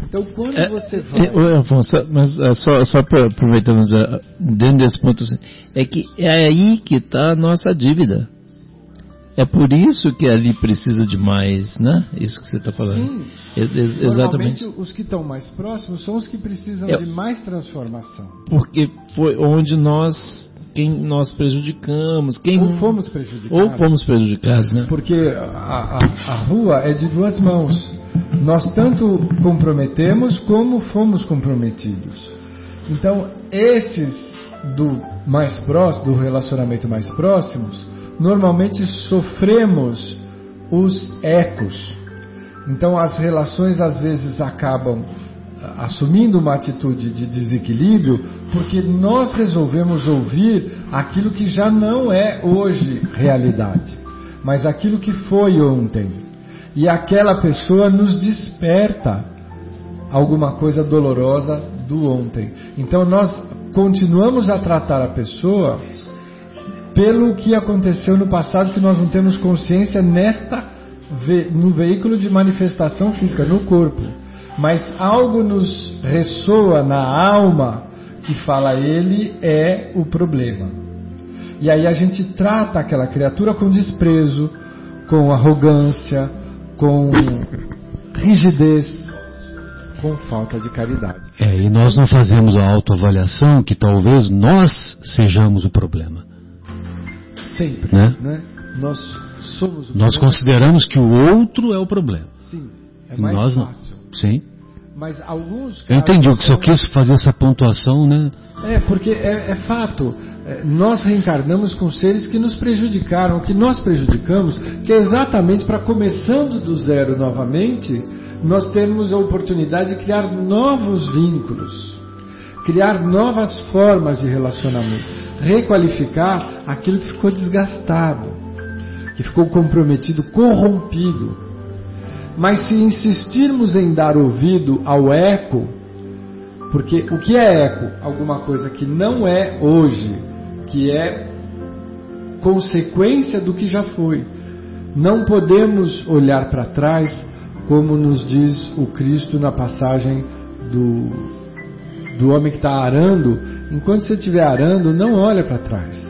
Então, quando é, você vai. É, Afonso, mas é, só, só aproveitando já, dentro desse ponto, assim, é que é aí que está a nossa dívida. É por isso que ali precisa de mais, né? Isso que você está falando. Sim. Ex ex exatamente. os que estão mais próximos são os que precisam é, de mais transformação. Porque foi onde nós quem nós prejudicamos, quem ou fomos prejudicados, ou fomos prejudicados, né? Porque a, a, a rua é de duas mãos. Nós tanto comprometemos como fomos comprometidos. Então, esses do mais próximo, do relacionamento mais próximos, normalmente sofremos os ecos. Então, as relações às vezes acabam assumindo uma atitude de desequilíbrio porque nós resolvemos ouvir aquilo que já não é hoje realidade, mas aquilo que foi ontem e aquela pessoa nos desperta alguma coisa dolorosa do ontem. Então nós continuamos a tratar a pessoa pelo que aconteceu no passado que nós não temos consciência nesta no veículo de manifestação física, no corpo. Mas algo nos ressoa na alma que fala ele é o problema. E aí a gente trata aquela criatura com desprezo, com arrogância, com rigidez, com falta de caridade. É, e nós não fazemos a autoavaliação que talvez nós sejamos o problema. Sempre, né? né? Nós somos o Nós problema. consideramos que o outro é o problema. Sim, é mais nós fácil. Não. Sim. Mas alguns. Eu entendi o que só quis fazer essa pontuação, né? É, porque é, é fato. É, nós reencarnamos com seres que nos prejudicaram, que nós prejudicamos, que é exatamente para começando do zero novamente, nós temos a oportunidade de criar novos vínculos, criar novas formas de relacionamento, requalificar aquilo que ficou desgastado, que ficou comprometido, corrompido. Mas se insistirmos em dar ouvido ao eco, porque o que é eco? Alguma coisa que não é hoje, que é consequência do que já foi. Não podemos olhar para trás, como nos diz o Cristo na passagem do, do homem que está arando. Enquanto você estiver arando, não olha para trás.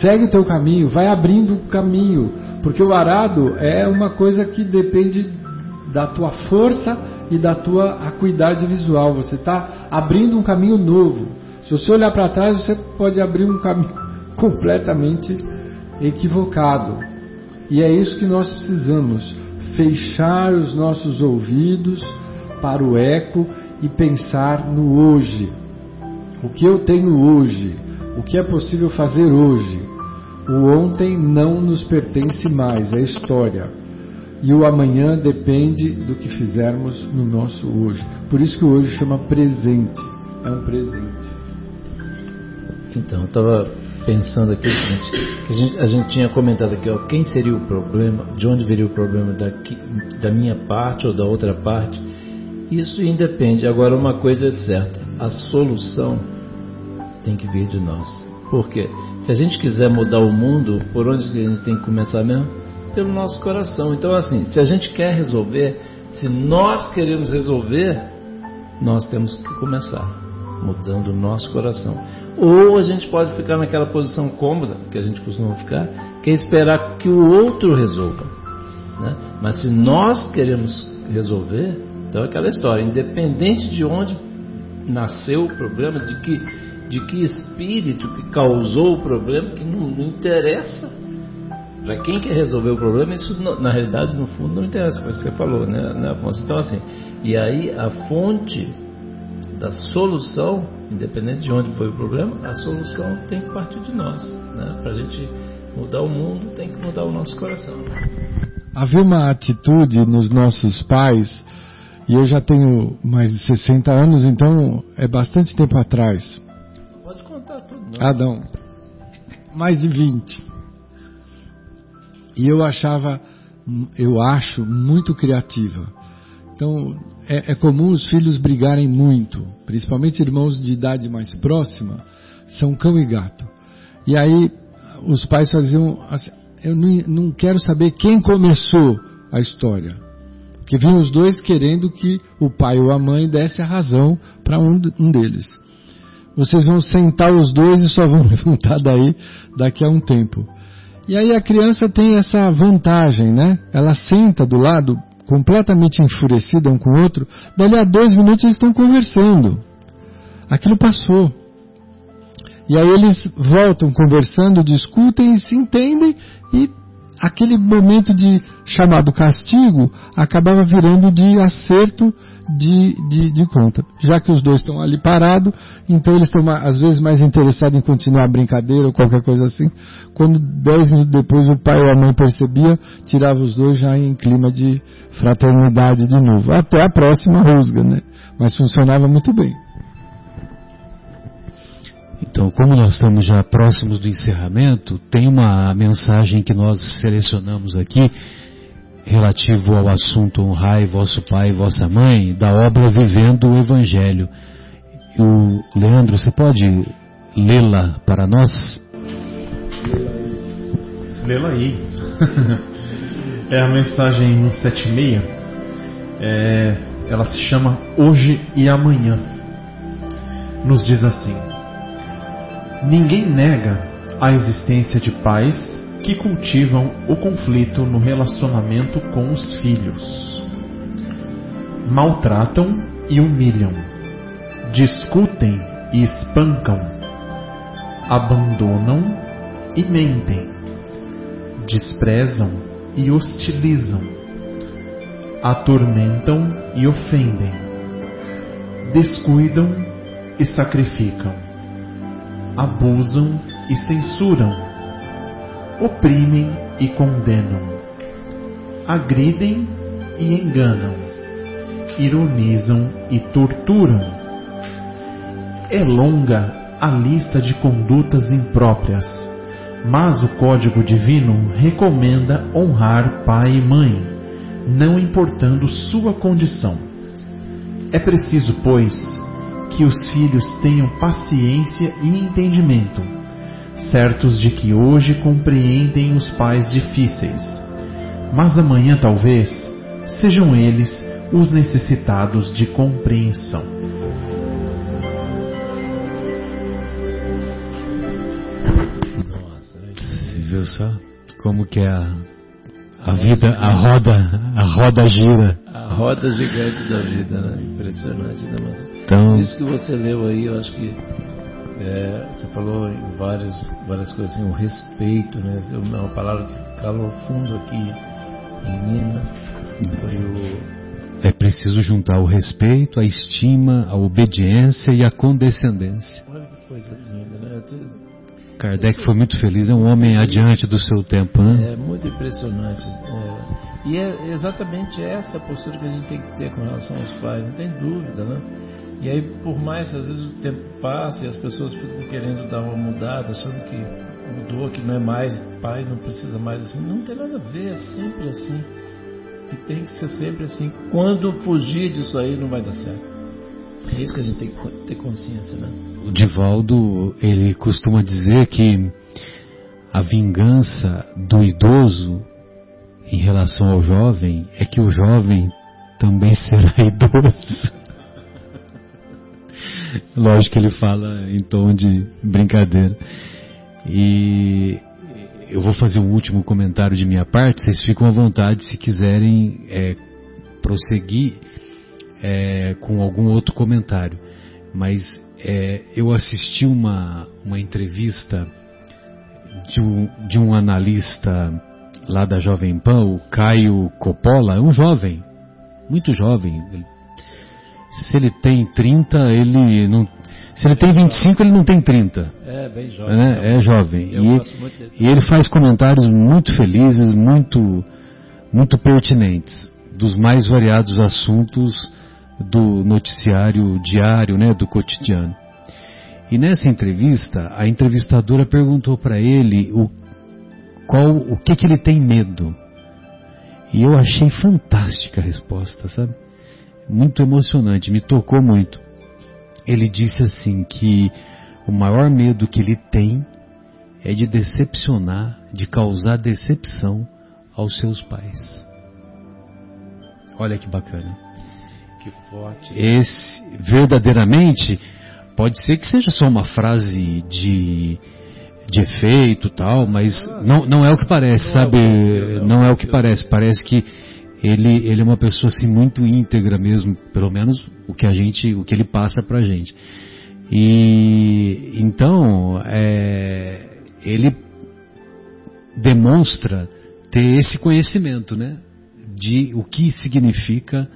Segue o teu caminho, vai abrindo o caminho, porque o arado é uma coisa que depende da tua força e da tua acuidade visual. Você está abrindo um caminho novo. Se você olhar para trás, você pode abrir um caminho completamente equivocado. E é isso que nós precisamos: fechar os nossos ouvidos para o eco e pensar no hoje. O que eu tenho hoje? O que é possível fazer hoje? O ontem não nos pertence mais, é história. E o amanhã depende do que fizermos no nosso hoje. Por isso que o hoje chama presente. É um presente. Então, eu estava pensando aqui que a gente, a gente, tinha comentado aqui, ó, quem seria o problema, de onde viria o problema daqui, da minha parte ou da outra parte. Isso independe. Agora, uma coisa é certa, a solução tem que vir de nós. Por quê? Se a gente quiser mudar o mundo, por onde a gente tem que começar mesmo? Pelo nosso coração. Então, assim, se a gente quer resolver, se nós queremos resolver, nós temos que começar mudando o nosso coração. Ou a gente pode ficar naquela posição cômoda que a gente costuma ficar, que é esperar que o outro resolva. Né? Mas se nós queremos resolver, então é aquela história, independente de onde nasceu o problema, de que de que espírito que causou o problema, que não, não interessa. Para quem quer resolver o problema, isso na realidade, no fundo, não interessa, foi o que você falou, né, né, Afonso? Então, assim, e aí a fonte da solução, independente de onde foi o problema, a solução tem que partir de nós. Né? Para a gente mudar o mundo, tem que mudar o nosso coração. Havia uma atitude nos nossos pais, e eu já tenho mais de 60 anos, então é bastante tempo atrás Adão. Mais de 20. E eu achava, eu acho, muito criativa. Então, é, é comum os filhos brigarem muito, principalmente irmãos de idade mais próxima, são cão e gato. E aí, os pais faziam assim, eu não, quero saber quem começou a história. Porque vinham os dois querendo que o pai ou a mãe desse a razão para um, um deles vocês vão sentar os dois e só vão levantar daí daqui a um tempo. E aí a criança tem essa vantagem, né? Ela senta do lado, completamente enfurecida um com o outro, dali a dois minutos eles estão conversando. Aquilo passou. E aí eles voltam conversando, discutem, se entendem e aquele momento de chamado castigo acabava virando de acerto de, de, de conta. Já que os dois estão ali parados, então eles estão às vezes mais interessados em continuar a brincadeira ou qualquer coisa assim. Quando dez minutos depois o pai ou a mãe percebia, tirava os dois já em clima de fraternidade de novo. Até a próxima rusga, né? Mas funcionava muito bem. Então, como nós estamos já próximos do encerramento, tem uma mensagem que nós selecionamos aqui relativo ao assunto honrai vosso pai e vossa mãe, da obra Vivendo o Evangelho. O Leandro, você pode lê-la para nós? Lê-la aí. é a mensagem 176. É, ela se chama Hoje e Amanhã. Nos diz assim: Ninguém nega a existência de pais que cultivam o conflito no relacionamento com os filhos. Maltratam e humilham, discutem e espancam, abandonam e mentem, desprezam e hostilizam, atormentam e ofendem, descuidam e sacrificam, abusam e censuram oprimem e condenam, agridem e enganam, ironizam e torturam. É longa a lista de condutas impróprias, Mas o código divino recomenda honrar pai e mãe, não importando sua condição. É preciso, pois, que os filhos tenham paciência e entendimento, certos de que hoje compreendem os pais difíceis, mas amanhã talvez sejam eles os necessitados de compreensão. Nossa, você viu só como que é a, a vida, a roda, a roda gira. A roda gigante da vida, né? Impressionante, né, mano? Então, Isso que você leu aí, eu acho que é, você falou em vários, várias coisas assim, o respeito, né? É uma palavra que calou fundo aqui em mim, né? Foi o é preciso juntar o respeito, a estima, a obediência e a condescendência. Olha que coisa linda, né? Kardec foi muito feliz, é um homem adiante do seu tempo, né? É muito impressionante. É. E é exatamente essa postura que a gente tem que ter com relação aos pais, não tem dúvida, né? E aí, por mais às vezes o tempo passa e as pessoas ficam querendo dar uma mudada, achando que mudou, que não é mais pai, não precisa mais assim, não tem nada a ver, é sempre assim. E tem que ser sempre assim. Quando fugir disso aí, não vai dar certo. É isso que a gente tem que ter consciência, né? O Divaldo, ele costuma dizer que a vingança do idoso em relação ao jovem é que o jovem também será idoso. Lógico que ele fala em tom de brincadeira. E eu vou fazer um último comentário de minha parte, vocês ficam à vontade se quiserem é, prosseguir é, com algum outro comentário. Mas é, eu assisti uma, uma entrevista de um, de um analista lá da Jovem Pan, o Caio Coppola, é um jovem, muito jovem. Se ele tem 30, ele não. Se ele tem 25, ele não tem 30. É, bem jovem. Né? É jovem. E, e ele faz comentários muito felizes, muito, muito pertinentes, dos mais variados assuntos do noticiário diário, né, do cotidiano. E nessa entrevista, a entrevistadora perguntou para ele o, qual, o que, que ele tem medo. E eu achei fantástica a resposta, sabe? Muito emocionante, me tocou muito. Ele disse assim que o maior medo que ele tem é de decepcionar, de causar decepção aos seus pais. Olha que bacana. Que forte. Esse, verdadeiramente, pode ser que seja só uma frase de, de efeito tal, mas não, não é o que parece, sabe? Não é o que parece. Parece que ele, ele é uma pessoa assim muito íntegra mesmo, pelo menos o que a gente, o que ele passa pra gente. E então é, ele demonstra ter esse conhecimento, né? De o que significa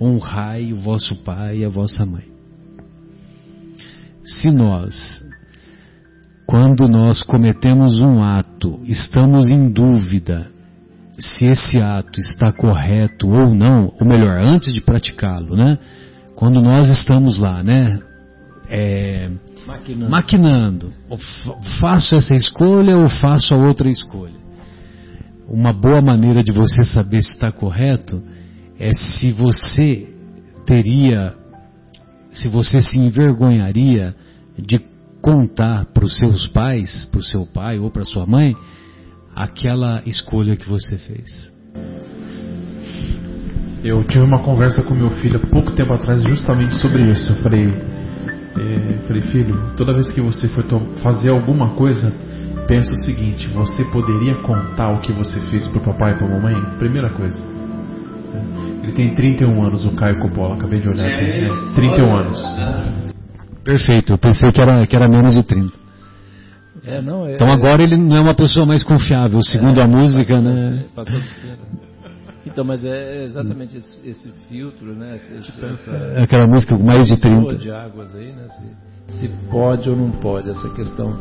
honrai o vosso pai e a vossa mãe. Se nós, quando nós cometemos um ato, estamos em dúvida se esse ato está correto ou não, ou melhor, antes de praticá-lo, né? Quando nós estamos lá, né? É, Maquinando. maquinando, faço essa escolha ou faço a outra escolha. Uma boa maneira de você saber se está correto é se você teria, se você se envergonharia de contar para os seus pais, para o seu pai ou para sua mãe, aquela escolha que você fez. Eu tive uma conversa com meu filho há pouco tempo atrás justamente sobre isso. Eu falei, eh, falei filho, toda vez que você for fazer alguma coisa, pensa o seguinte: você poderia contar o que você fez pro papai e pra mamãe? Primeira coisa. Ele tem 31 anos, o Caio Coppola, acabei de olhar aqui. né? 31 anos. Perfeito, eu pensei que era, que era menos de 30. É, não, é, Então agora ele não é uma pessoa mais confiável, segundo a música, né? Passou dos 30. Então, mas é exatamente esse, esse filtro, né? Esse, esse, essa Aquela música com mais de mistura 30. de águas aí, né? Se, se pode ou não pode, essa questão.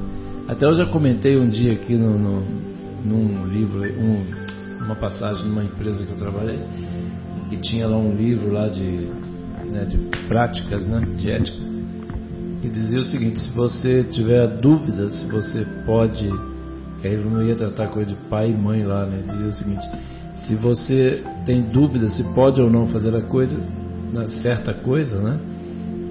Até eu já comentei um dia aqui no, no, num livro, um, uma passagem numa empresa que eu trabalhei, que tinha lá um livro lá de, né, de práticas, né? De ética. Que dizia o seguinte, se você tiver dúvida se você pode ele não ia tratar coisa de pai e mãe lá, né? Dizia o seguinte: se você tem dúvida se pode ou não fazer a coisa, certa coisa, né?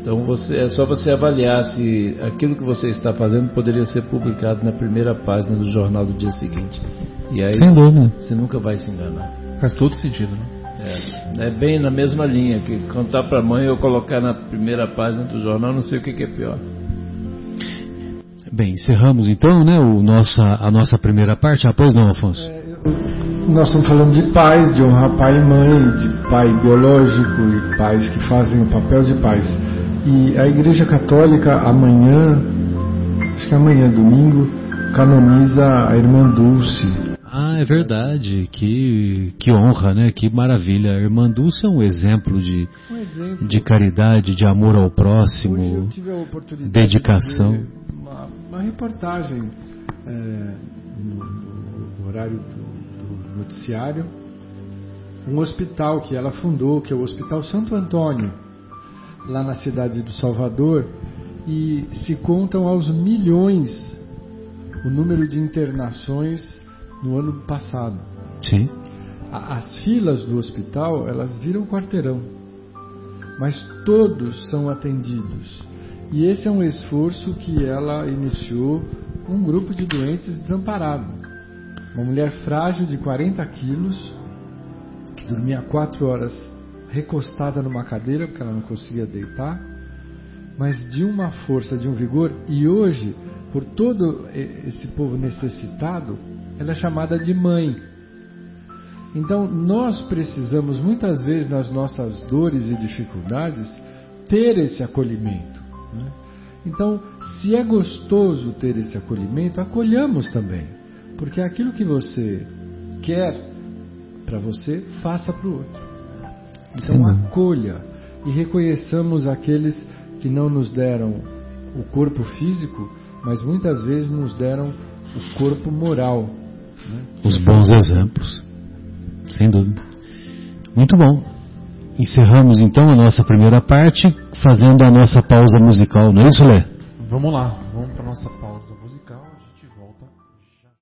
Então você, é só você avaliar se aquilo que você está fazendo poderia ser publicado na primeira página do jornal do dia seguinte. E aí Sem dúvida. você nunca vai se enganar. Faz todo sentido, né? É, é bem na mesma linha que contar para a mãe ou colocar na primeira página do jornal, não sei o que, que é pior. Bem, encerramos então, né, o nossa, a nossa primeira parte. Ah, pois não, Afonso? É, eu, nós estamos falando de pais, de honrar pai e mãe, de pai biológico e pais que fazem o papel de pais. E a Igreja Católica amanhã, acho que amanhã, domingo, canoniza a irmã Dulce. Ah, é verdade. Que, que honra, né? Que maravilha. A irmã Dulce é um exemplo de, Um exemplo. de caridade, de amor ao próximo. tive a oportunidade dedicação. de uma, uma reportagem é, no, no horário do, do noticiário, um hospital que ela fundou, que é o Hospital Santo Antônio, lá na cidade do Salvador, e se contam aos milhões o número de internações no ano passado. Sim. A- As filas do hospital, elas viram quarteirão, mas todos são atendidos. E esse é um esforço que ela iniciou com um grupo de doentes desamparados. Uma mulher frágil de 40 quilos, que dormia quatro horas recostada numa cadeira, porque ela não conseguia deitar, mas de uma força, de um vigor, e hoje, por todo esse povo necessitado, ela é chamada de mãe. Então, nós precisamos, muitas vezes, nas nossas dores e dificuldades, ter esse acolhimento. né? Então, se é gostoso ter esse acolhimento, acolhamos também. Porque aquilo que você quer para você, faça para o outro. Então, dúvida. acolha e reconheçamos aqueles que não nos deram o corpo físico, mas muitas vezes nos deram o corpo moral. Os bons exemplos. Sem dúvida. Muito bom. Encerramos então a nossa primeira parte, fazendo a nossa pausa musical, não é isso, Lê? Vamos lá, vamos para nossa